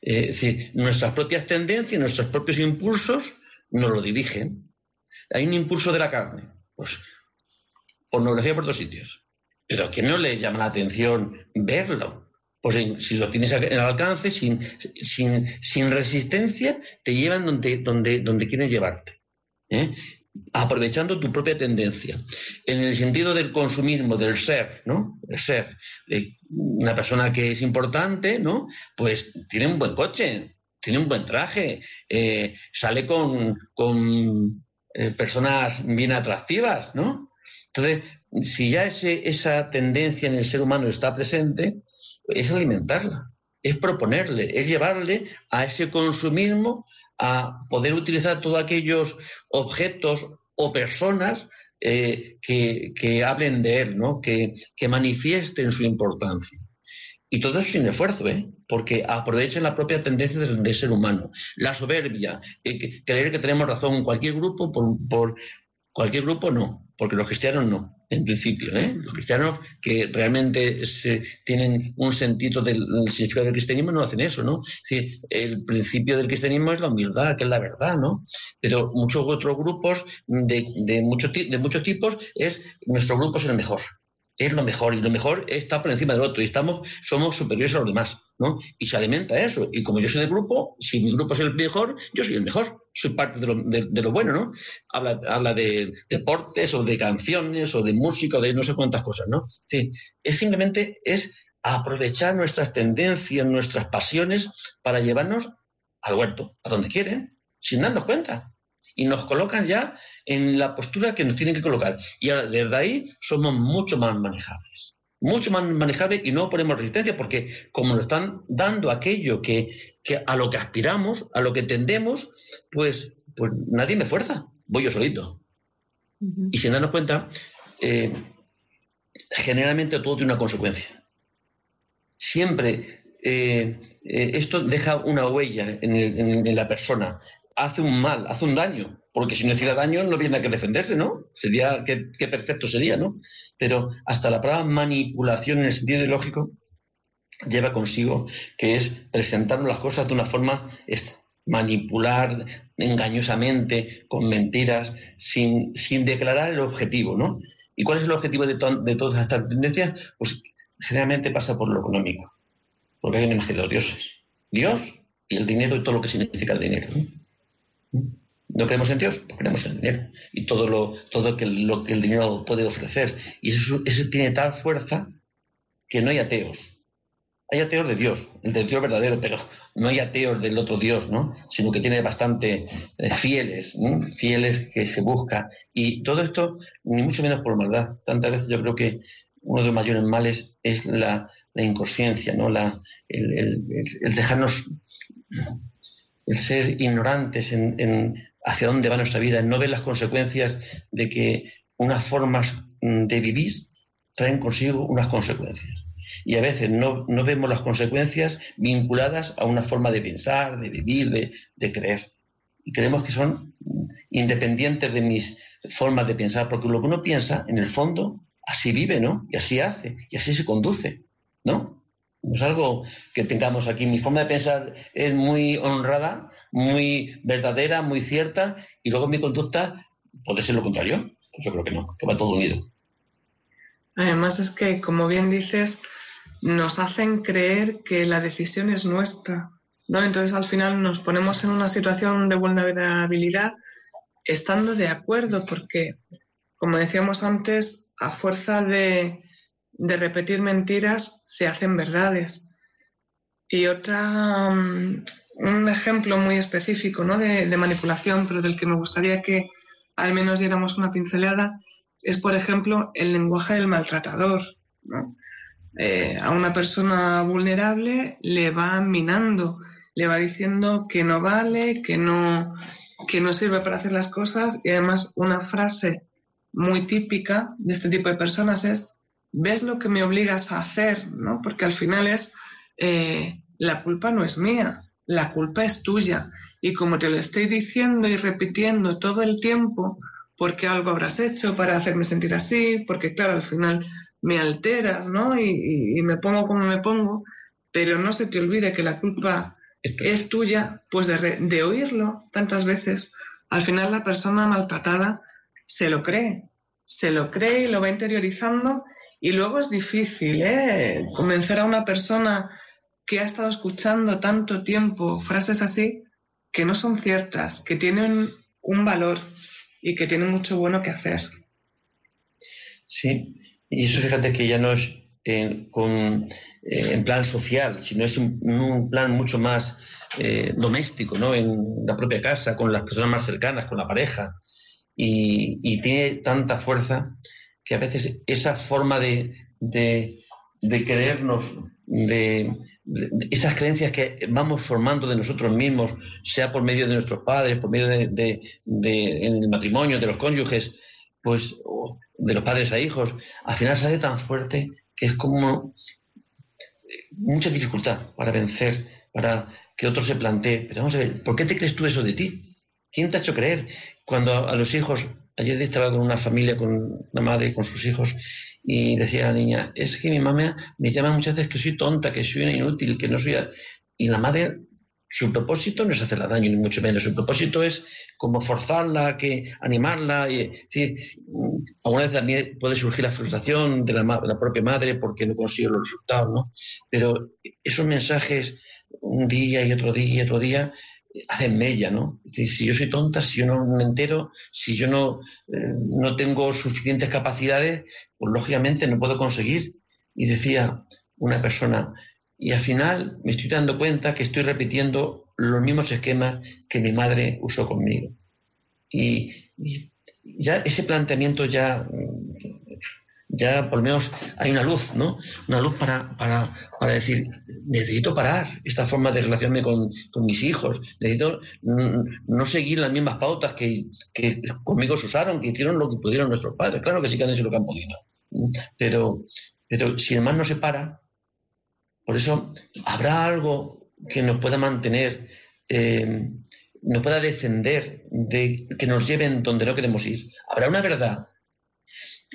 es decir, nuestras propias tendencias, nuestros propios impulsos nos lo dirigen. Hay un impulso de la carne. Pues pornografía por dos sitios. Pero ¿a quién no le llama la atención verlo? pues si lo tienes al alcance, sin, sin, sin resistencia, te llevan donde, donde, donde quieren llevarte. ¿eh? aprovechando tu propia tendencia. En el sentido del consumismo, del ser, ¿no? El ser. Una persona que es importante, ¿no? Pues tiene un buen coche, tiene un buen traje, eh, sale con, con eh, personas bien atractivas, ¿no? Entonces, si ya ese, esa tendencia en el ser humano está presente, es alimentarla, es proponerle, es llevarle a ese consumismo a poder utilizar todos aquellos objetos o personas eh, que, hablen de él, ¿no? que, manifiesten su importancia. Y todo eso sin esfuerzo, ¿eh? porque aprovechen la propia tendencia del, ser humano. La soberbia, eh, creer que tenemos razón. Cualquier grupo, por, por, cualquier grupo no, porque los cristianos no en principio. ¿eh? Los cristianos que realmente tienen un sentido del, significado del cristianismo no hacen eso, ¿no? el principio del cristianismo es la humildad, que es la verdad, ¿no? Pero muchos otros grupos de, de, muchos, de muchos tipos es nuestro grupo es el mejor es lo mejor y lo mejor está por encima del otro y estamos somos superiores a los demás ¿no? y se alimenta eso y como yo soy del grupo si mi grupo es el mejor yo soy el mejor soy parte de lo, de, lo bueno no habla, habla de deportes o de canciones o de música o de no sé cuántas cosas no sí, es simplemente es aprovechar nuestras tendencias nuestras pasiones para llevarnos al huerto a donde quieren sin darnos cuenta y nos colocan ya en la postura que nos tienen que colocar. Y ahora, desde ahí somos mucho más manejables. Mucho más manejables y no ponemos resistencia porque como nos están dando aquello que, a lo que aspiramos, a lo que tendemos, pues, pues nadie me fuerza, voy yo solito. Y sin darnos cuenta, eh, generalmente todo tiene una consecuencia. Siempre eh, eh, esto deja una huella en, la persona, hace un mal, hace un daño porque si no hiciera daño no viene a que defenderse, ¿no? Sería, qué, perfecto sería, ¿no? Pero hasta la palabra manipulación en el sentido ideológico lleva consigo que es presentarnos las cosas de una forma manipular engañosamente, con mentiras, sin, sin declarar el objetivo, ¿no? ¿Y cuál es el objetivo de, de todas estas tendencias? Pues generalmente pasa por lo económico, porque hay un imagen de dioses. Dios y el dinero y todo lo que significa el dinero. ¿no? No creemos en Dios, pues creemos en el dinero y todo lo, todo que, lo que el dinero puede ofrecer. Y eso, tiene tal fuerza que no hay ateos. Hay ateos de Dios, el de Dios verdadero, pero no hay ateos del otro Dios, ¿no? Sino que tiene bastante eh, fieles, fieles que se busca. Y todo esto, ni mucho menos por maldad. Tantas veces yo creo que uno de los mayores males es la, inconsciencia, ¿no? La, el, dejarnos, el ser ignorantes en hacia dónde va nuestra vida, no ver las consecuencias de que unas formas mm, de vivir traen consigo unas consecuencias. Y a veces no, vemos las consecuencias vinculadas a una forma de pensar, de vivir, de, de creer. Y creemos que son independientes de mis formas de pensar, porque lo que uno piensa, en el fondo, así vive, ¿no? Y así hace, y así se conduce, ¿no? No es algo que tengamos aquí. Mi forma de pensar es muy honrada, muy verdadera, muy cierta, y luego mi conducta puede ser lo contrario. Pues yo creo que no, que va todo unido. Además es que, como bien dices, nos hacen creer que la decisión es nuestra. ¿no? Entonces al final nos ponemos en una situación de vulnerabilidad estando de acuerdo, porque, como decíamos antes, a fuerza de de repetir mentiras se hacen verdades. Y otra, mm, un ejemplo muy específico ¿no? de, manipulación, pero del que me gustaría que al menos diéramos una pincelada, es, por ejemplo, el lenguaje del maltratador. Eh, a una persona vulnerable le va minando, le va diciendo que no vale, que no, que no sirve para hacer las cosas y además una frase muy típica de este tipo de personas es ves lo que me obligas a hacer, ¿no? Porque al final es, eh, la culpa no es mía, la culpa es tuya. Y como te lo estoy diciendo y repitiendo todo el tiempo, porque algo habrás hecho para hacerme sentir así, porque claro, al final me alteras, ¿no? Y, me pongo como me pongo, pero no se te olvide que la culpa es tuya, pues de, de oírlo tantas veces, al final la persona maltratada se lo cree, se lo cree y lo va interiorizando Y luego es difícil, ¿eh? Convencer a una persona que ha estado escuchando tanto tiempo frases así que no son ciertas, que tienen un valor y que tienen mucho bueno que hacer. Sí, y eso fíjate que ya no es en, con, eh, en plan social, sino es un, plan mucho más eh, doméstico, ¿no? En la propia casa, con las personas más cercanas, con la pareja. Y, tiene tanta fuerza que a veces esa forma de, de, creernos, de, esas creencias que vamos formando de nosotros mismos, sea por medio de nuestros padres, por medio de, en matrimonio, de los cónyuges, pues de los padres a hijos, al final se hace tan fuerte que es como mucha dificultad para vencer, para que otro se plantee. Pero vamos a ver, ¿por qué te crees tú eso de ti? ¿Quién te ha hecho creer? Cuando a los hijos, ayer estaba con una familia, con una madre, con sus hijos, y decía la niña, es que mi mamá me llama muchas veces que soy tonta, que soy una inútil, que no soy... Y la madre su propósito no es hacerla daño, ni mucho menos. Su propósito es como forzarla, que animarla. Y, decir, mm, también puede surgir la frustración de la, propia madre porque no consigue los resultados, ¿no? Pero esos mensajes, un día y otro día y otro día, hacen mella, ¿no? Si yo soy tonta, si yo no me entero, si yo no, eh, no tengo suficientes capacidades, pues lógicamente no puedo conseguir. Y decía una persona, y al final me estoy dando cuenta que estoy repitiendo los mismos esquemas que mi madre usó conmigo. Y, ya ese planteamiento ya, ya por lo menos hay una luz, ¿no? Una luz para, para, decir, necesito parar esta forma de relacionarme con, mis hijos, necesito no seguir las mismas pautas que, que conmigo se usaron, que hicieron lo que pudieron nuestros padres. Claro que sí que han hecho lo que han podido. Pero, pero si mal no se para, por eso, ¿habrá algo que nos pueda mantener, eh, nos pueda defender de que nos lleven donde no queremos ir? ¿Habrá una verdad?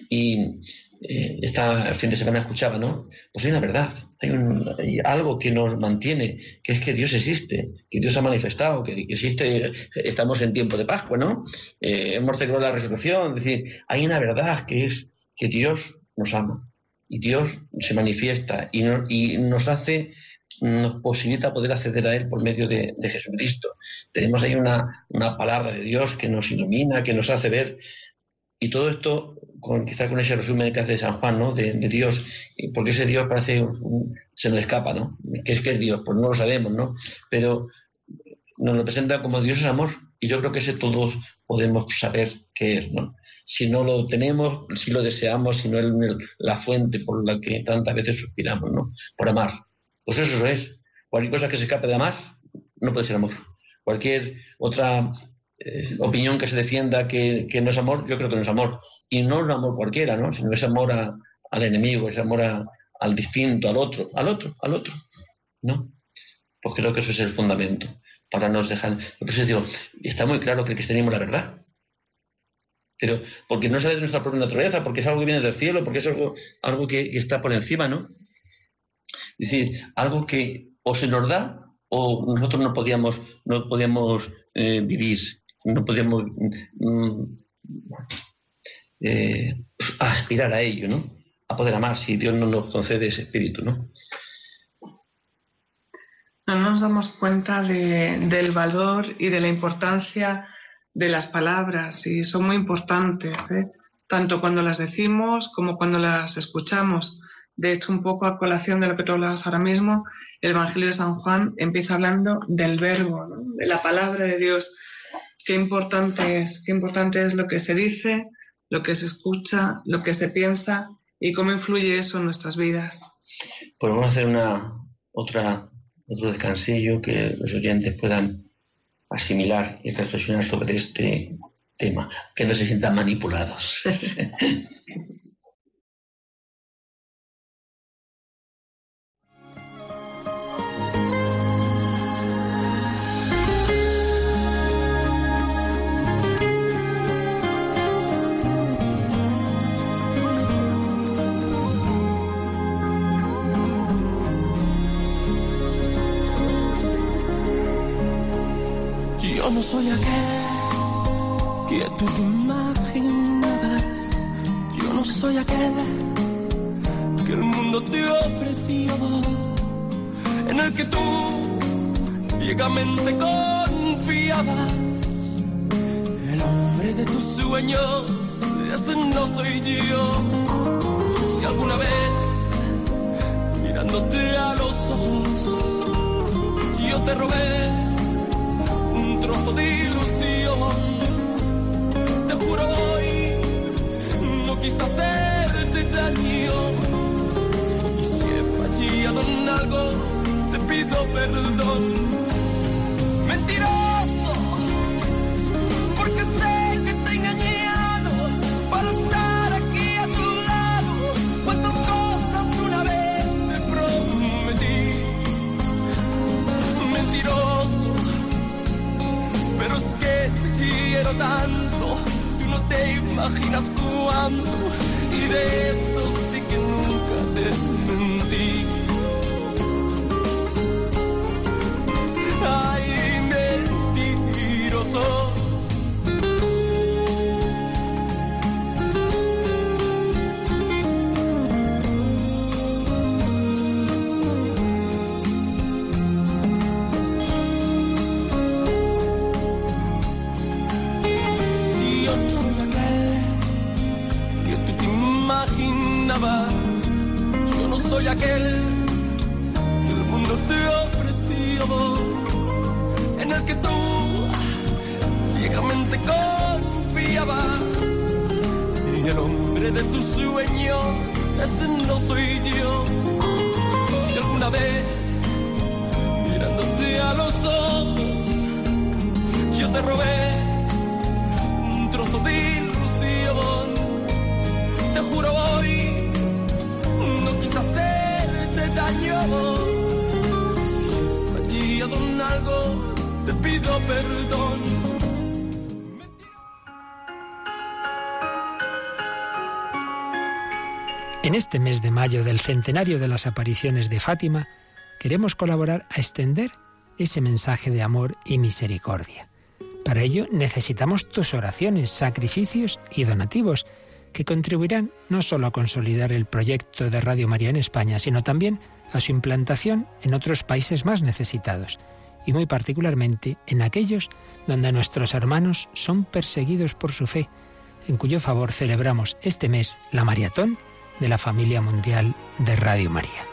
Y eh, esta fin de semana escuchaba, ¿no? Pues hay una verdad, hay, algo que nos mantiene, que es que Dios existe, que Dios ha manifestado, que, existe, estamos en tiempo de Pascua, ¿no? Eh, hemos celebrado la resurrección, es decir, hay una verdad que es que Dios nos ama y Dios se manifiesta y, nos hace, nos posibilita poder acceder a Él por medio de, Jesucristo. Tenemos ahí una, palabra de Dios que nos ilumina, que nos hace ver. Y todo esto, con, quizá con ese resumen que hace San Juan, ¿no? De, Dios, porque ese Dios parece, se nos escapa, ¿no? ¿Qué es que es Dios? Pues no lo sabemos, ¿no? Pero nos lo presenta como Dios es amor. Y yo creo que ese todos podemos saber qué es, ¿no? si no lo tenemos, si lo deseamos, si no es la fuente por la que tantas veces suspiramos, ¿no? Por amar. Pues eso es. Cualquier cosa que se escape de amar no puede ser amor. Cualquier otra eh, opinión que se defienda que, no es amor, yo creo que no es amor. Y no es un amor cualquiera, ¿no? Sino es amor al enemigo, es amor al distinto, al otro, al otro, al otro, ¿no? Pues creo que eso es el fundamento para nos dejar. Por digo, está muy claro que el cristianismo es la verdad pero porque no sale de nuestra propia naturaleza, porque es algo que viene del cielo, porque es algo, algo que, está por encima, ¿no? Es decir, algo que o se nos da o nosotros no podíamos, no podíamos eh, vivir, no podíamos mm, eh, aspirar a ello, ¿no? A poder amar si Dios no nos concede ese espíritu, ¿no? No nos damos cuenta del valor y de la importancia de las palabras y son muy importantes, ¿eh? tanto cuando las decimos como cuando las escuchamos. De hecho, un poco a colación de lo que tú hablabas ahora mismo, el Evangelio de San Juan empieza hablando del verbo, de la palabra de Dios. Qué importante es, qué importante es lo que se dice, lo que se escucha, lo que se piensa y cómo influye eso en nuestras vidas. Pues vamos a hacer una otra otro descansillo que los oyentes puedan asimilar y reflexionar sobre este tema, que no se sientan manipulados. no soy aquel que tú te imaginabas. Yo no soy aquel que el mundo te ofreció, en el que tú ciegamente confiabas. El hombre de tus sueños, ese no soy yo. Si alguna vez, mirándote a los ojos, yo te robé trozo de ilusión, te juro hoy, no quise hacerte daño. Y si he fallado en algo, te pido perdón. Imaginas cuánto, y de eso sí que nunca te mentí. Ay, mentiroso. En el que tú ciegamente confiabas. Y el hombre de tus sueños, ese no soy yo. Si alguna vez, mirándote a los ojos, yo te robé un trozo de ilusión. Te juro hoy, no quise hacerte daño. Te pido perdón. En este mes de mayo del centenario de las apariciones de Fátima, queremos colaborar a extender ese mensaje de amor y misericordia. Para ello necesitamos tus oraciones, sacrificios y donativos, que contribuirán no solo a consolidar el proyecto de Radio María en España, sino también a su implantación en otros países más necesitados, y muy particularmente en aquellos donde nuestros hermanos son perseguidos por su fe, en cuyo favor celebramos este mes la maratón de la familia mundial de Radio María.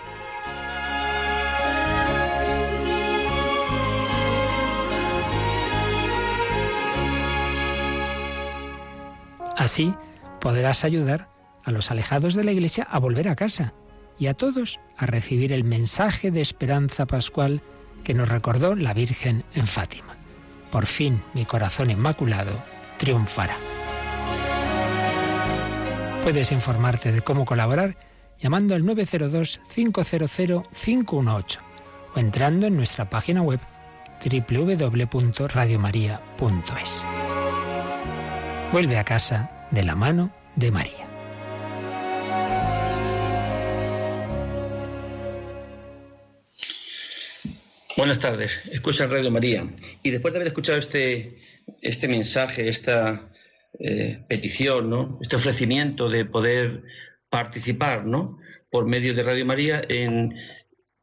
Así podrás ayudar a los alejados de la Iglesia a volver a casa y a todos a recibir el mensaje de esperanza pascual que nos recordó la Virgen en Fátima. Por fin mi corazón inmaculado triunfará. Puedes informarte de cómo colaborar llamando al 902-500-518 o entrando en nuestra página web www.radiomaria.es. Vuelve a casa de la mano de María. Buenas tardes, escucha Radio María. Y después de haber escuchado este, este mensaje, esta eh, petición, ¿no? este ofrecimiento de poder participar ¿no? por medio de Radio María en,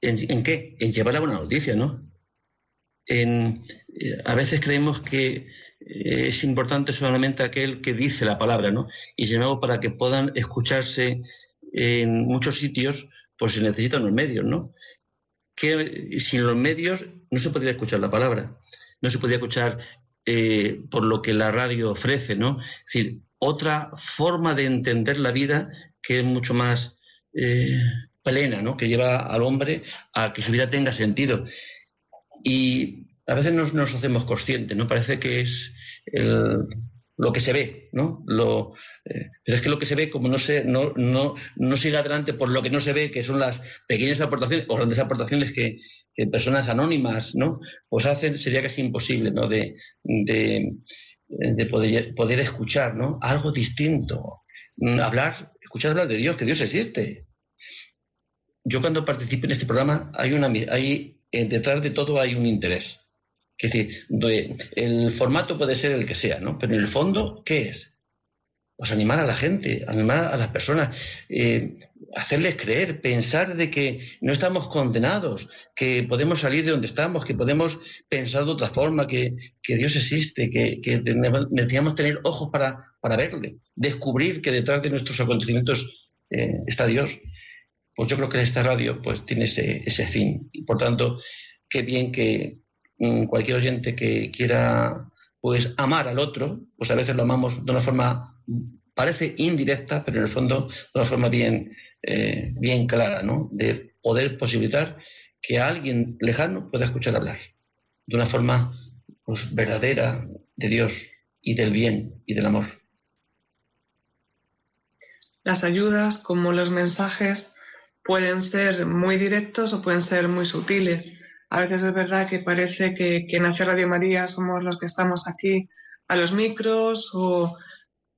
en, ¿en qué? En llevar la buena noticia, ¿no? Eh, a veces creemos que eh, es importante solamente aquel que dice la palabra, ¿no? Y sin embargo, para que puedan escucharse en muchos sitios, pues se necesitan los medios, ¿no? Que sin los medios no se podría escuchar la palabra, no se podría escuchar eh, por lo que la radio ofrece, ¿no? Es decir, otra forma de entender la vida que es mucho más eh, plena, ¿no? Que lleva al hombre a que su vida tenga sentido. Y a veces nos, nos hacemos conscientes, ¿no? Parece que es el, lo que se ve, ¿no? Eh, pero es que lo que se ve, como no se, no, no, no sigue adelante por lo que no se ve, que son las pequeñas aportaciones o grandes aportaciones que, personas anónimas, ¿no? Pues hacen, sería casi imposible, ¿no? De, de, de poder, escuchar, ¿no? Algo distinto. Hablar, escuchar hablar de Dios, que Dios existe. Yo cuando participo en este programa hay una hay detrás de todo hay un interés. Es decir, de, el formato puede ser el que sea, ¿no? Pero en el fondo, ¿qué es? pues animar a la gente, animar a las personas, eh, hacerles creer, pensar de que no estamos condenados, que podemos salir de donde estamos, que podemos pensar de otra forma, que, Dios existe, que, necesitamos tener ojos para, para verle, descubrir que detrás de nuestros acontecimientos eh, está Dios. Pues yo creo que esta radio pues tiene ese, ese fin. Y por tanto, qué bien que cualquier oyente que quiera pues amar al otro, pues a veces lo amamos de una forma parece indirecta, pero en el fondo de una forma bien, eh, bien clara, ¿no? De poder posibilitar que alguien lejano pueda escuchar hablar de una forma pues, verdadera de Dios y del bien y del amor. Las ayudas, como los mensajes, pueden ser muy directos o pueden ser muy sutiles. A veces es verdad que parece que, que en Hacer Radio María somos los que estamos aquí a los micros o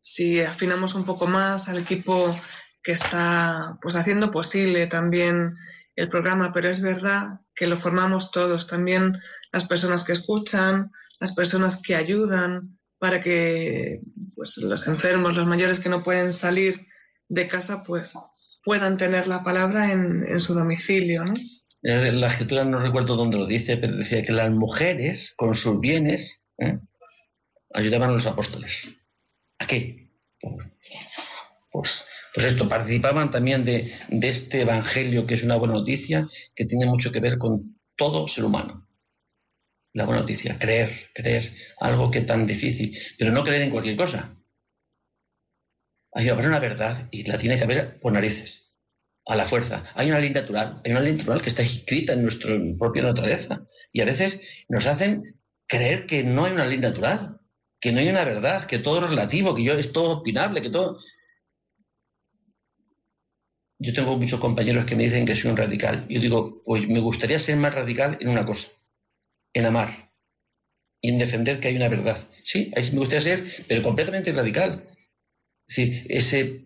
si afinamos un poco más al equipo que está pues haciendo posible también el programa, pero es verdad que lo formamos todos, también las personas que escuchan, las personas que ayudan para que pues, los enfermos, los mayores que no pueden salir de casa, pues puedan tener la palabra en, su domicilio. ¿no? La escritura no recuerdo dónde lo dice, pero decía que las mujeres con sus bienes ¿eh? ayudaban a los apóstoles. ¿A qué? Pues, pues esto, participaban también de, este evangelio que es una buena noticia que tiene mucho que ver con todo ser humano. La buena noticia, creer, creer algo que tan difícil, pero no creer en cualquier cosa. Hay que una verdad y la tiene que haber por narices, a la fuerza. Hay una ley natural, hay una ley natural que está escrita en nuestra propia naturaleza y a veces nos hacen creer que no hay una ley natural, que no hay una verdad, que todo es relativo, que yo es todo opinable, que todo... Yo tengo muchos compañeros que me dicen que soy un radical. Yo digo, pues me gustaría ser más radical en una cosa, en amar y en defender que hay una verdad. Sí, ahí me gustaría ser, pero completamente radical. Es decir, ese,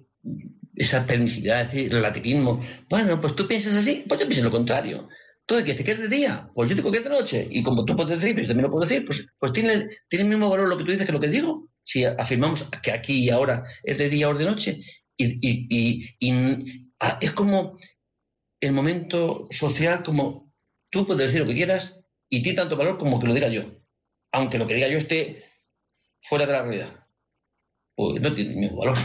esa permisividad, ese relativismo. Bueno, pues tú piensas así, pues yo pienso lo contrario. Tú dices que es de día, pues yo digo que es de noche. Y como tú puedes decir, yo también lo puedo decir, pues, pues tiene, tiene el mismo valor lo que tú dices que lo que digo. Si afirmamos que aquí y ahora es de día o de noche. Y, ah, es como el momento social, como tú puedes decir lo que quieras y tiene tanto valor como que lo diga yo. Aunque lo que diga yo esté fuera de la realidad. Pues no tiene el mismo valor.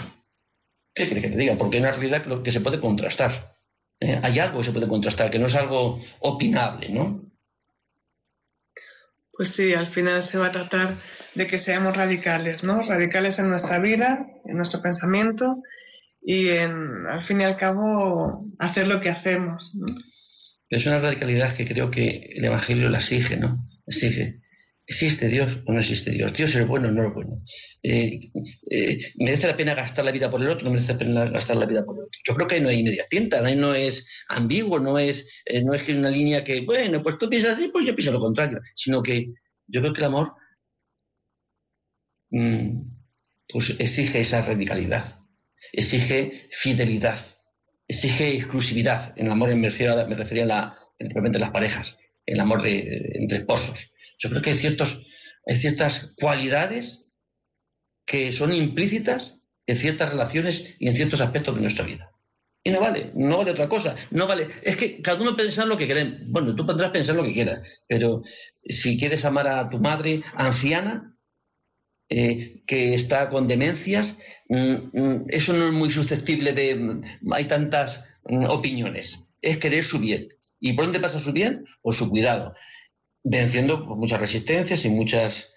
¿Qué quieres que te diga? Porque hay una realidad que se puede contrastar. Eh, hay algo que se puede contrastar, que no es algo opinable, ¿no? Pues sí, al final se va a tratar de que seamos radicales, ¿no? Radicales en nuestra vida, en nuestro pensamiento y en, al fin y al cabo, hacer lo que hacemos. Es una radicalidad que creo que el Evangelio la exige, ¿no? Exige. ¿Existe Dios o no existe Dios? ¿Dios es bueno o no es bueno? Eh, eh, ¿Merece la pena gastar la vida por el otro o no merece la pena gastar la vida por el otro? Yo creo que no hay media tinta, ahí no es ambiguo, no es, eh, no es que una línea que, bueno, pues tú piensas así, pues yo pienso lo contrario, sino que yo creo que el amor mm, pues exige esa radicalidad, exige fidelidad, exige exclusividad. En el amor me me refería a la, a las parejas, el amor de, entre esposos yo creo que hay, ciertas cualidades que son implícitas en ciertas relaciones y en ciertos aspectos de nuestra vida. Y no vale, no vale otra cosa. No vale. Es que cada uno piensa lo que quiere. Bueno, tú podrás pensar lo que quieras, pero si quieres amar a tu madre anciana, eh, que está con demencias, mm, mm, eso no es muy susceptible de. Mm, hay tantas opiniones. Es querer su bien. ¿Y por dónde pasa su bien? Por su cuidado venciendo muchas resistencias y muchos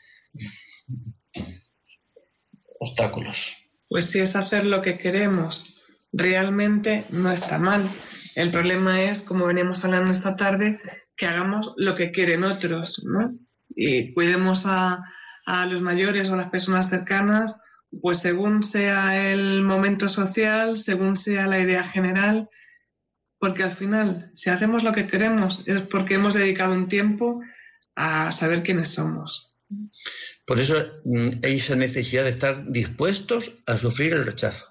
obstáculos. Pues si es hacer lo que queremos, realmente no está mal. El problema es, como venimos hablando esta tarde, que hagamos lo que quieren otros, ¿no? Y cuidemos a, a los mayores o a las personas cercanas, pues según sea el momento social, según sea la idea general, porque al final, si hacemos lo que queremos, es porque hemos dedicado un tiempo a saber quiénes somos. Por eso mm, hay esa necesidad de estar dispuestos a sufrir el rechazo.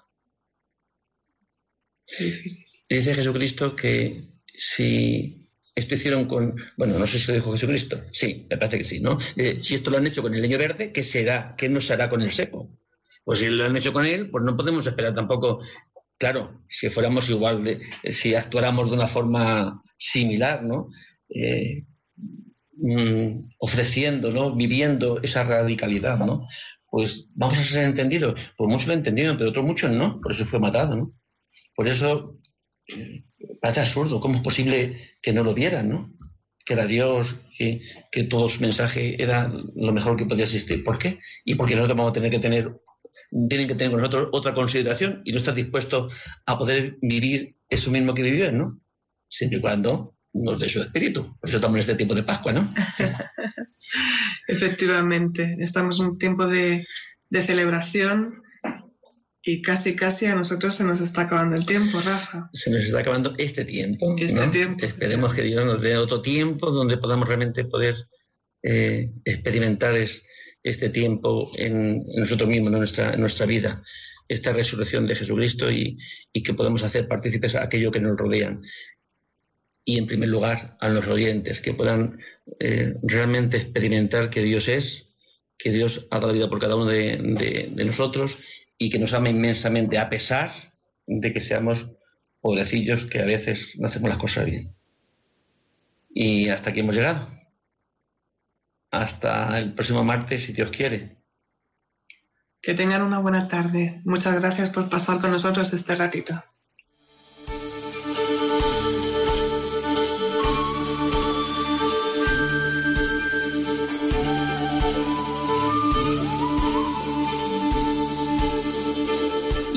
dice Jesucristo que si esto hicieron con, bueno, no sé si lo dijo Jesucristo, sí, me parece que sí, ¿no? si esto lo han hecho con el leño verde, ¿qué será? ¿Qué nos hará con el seco? Pues si lo han hecho con él, pues no podemos esperar tampoco, claro, si fuéramos igual, de, si actuáramos de una forma similar, ¿no? Eh, mm, ofreciendo, ¿no? Viviendo esa radicalidad, ¿no? Pues vamos a ser entendidos. Pues muchos lo entendieron, pero otros muchos no, por eso fue matado, ¿no? Por eso eh, parece absurdo, ¿cómo es posible que no lo vieran, ¿no? Que era Dios, que, que todo su mensaje era lo mejor que podía existir. ¿Por qué? Y porque nosotros vamos a tener que tener, tienen que tener con nosotros otra consideración y no estar dispuestos a poder vivir eso mismo que vivieron, ¿no? Siempre y cuando nos dé su espíritu. Por eso estamos en este tiempo de Pascua, ¿no? Efectivamente, estamos en un tiempo de, de celebración y casi, casi a nosotros se nos está acabando el tiempo, Rafa. Se nos está acabando este tiempo. Este tiempo. Esperemos que Dios nos dé otro tiempo donde podamos realmente poder eh, experimentar este tiempo en, nosotros mismos, en nuestra, en nuestra vida, esta resurrección de Jesucristo y, y que podamos hacer partícipes a aquello que nos rodean. Y en primer lugar a los oyentes, que puedan eh, realmente experimentar que Dios es, que Dios ha dado vida por cada uno de nosotros y que nos ama inmensamente a pesar de que seamos pobrecillos que a veces no hacemos las cosas bien. Y hasta aquí hemos llegado. Hasta el próximo martes, si Dios quiere. Que tengan una buena tarde. Muchas gracias por pasar con nosotros este ratito.